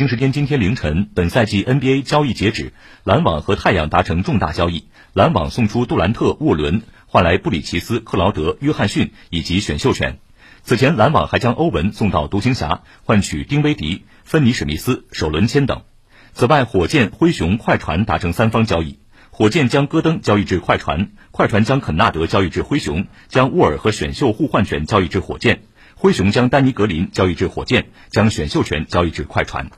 北京时间今天凌晨，本赛季 NBA 交易截止，篮网和太阳达成重大交易。篮网送出杜兰特、沃伦，换来布里奇斯、克劳德、约翰逊以及选秀权。此前，篮网还将欧文送到独行侠，换取丁威迪、芬尼史密斯首轮签等。此外，火箭、灰熊、快船达成三方交易。火箭将戈登交易至快船，快船将肯纳德交易至灰熊，将沃尔和选秀互换权交易至火箭，灰熊将丹尼格林交易至火箭，将选秀权交易至快船。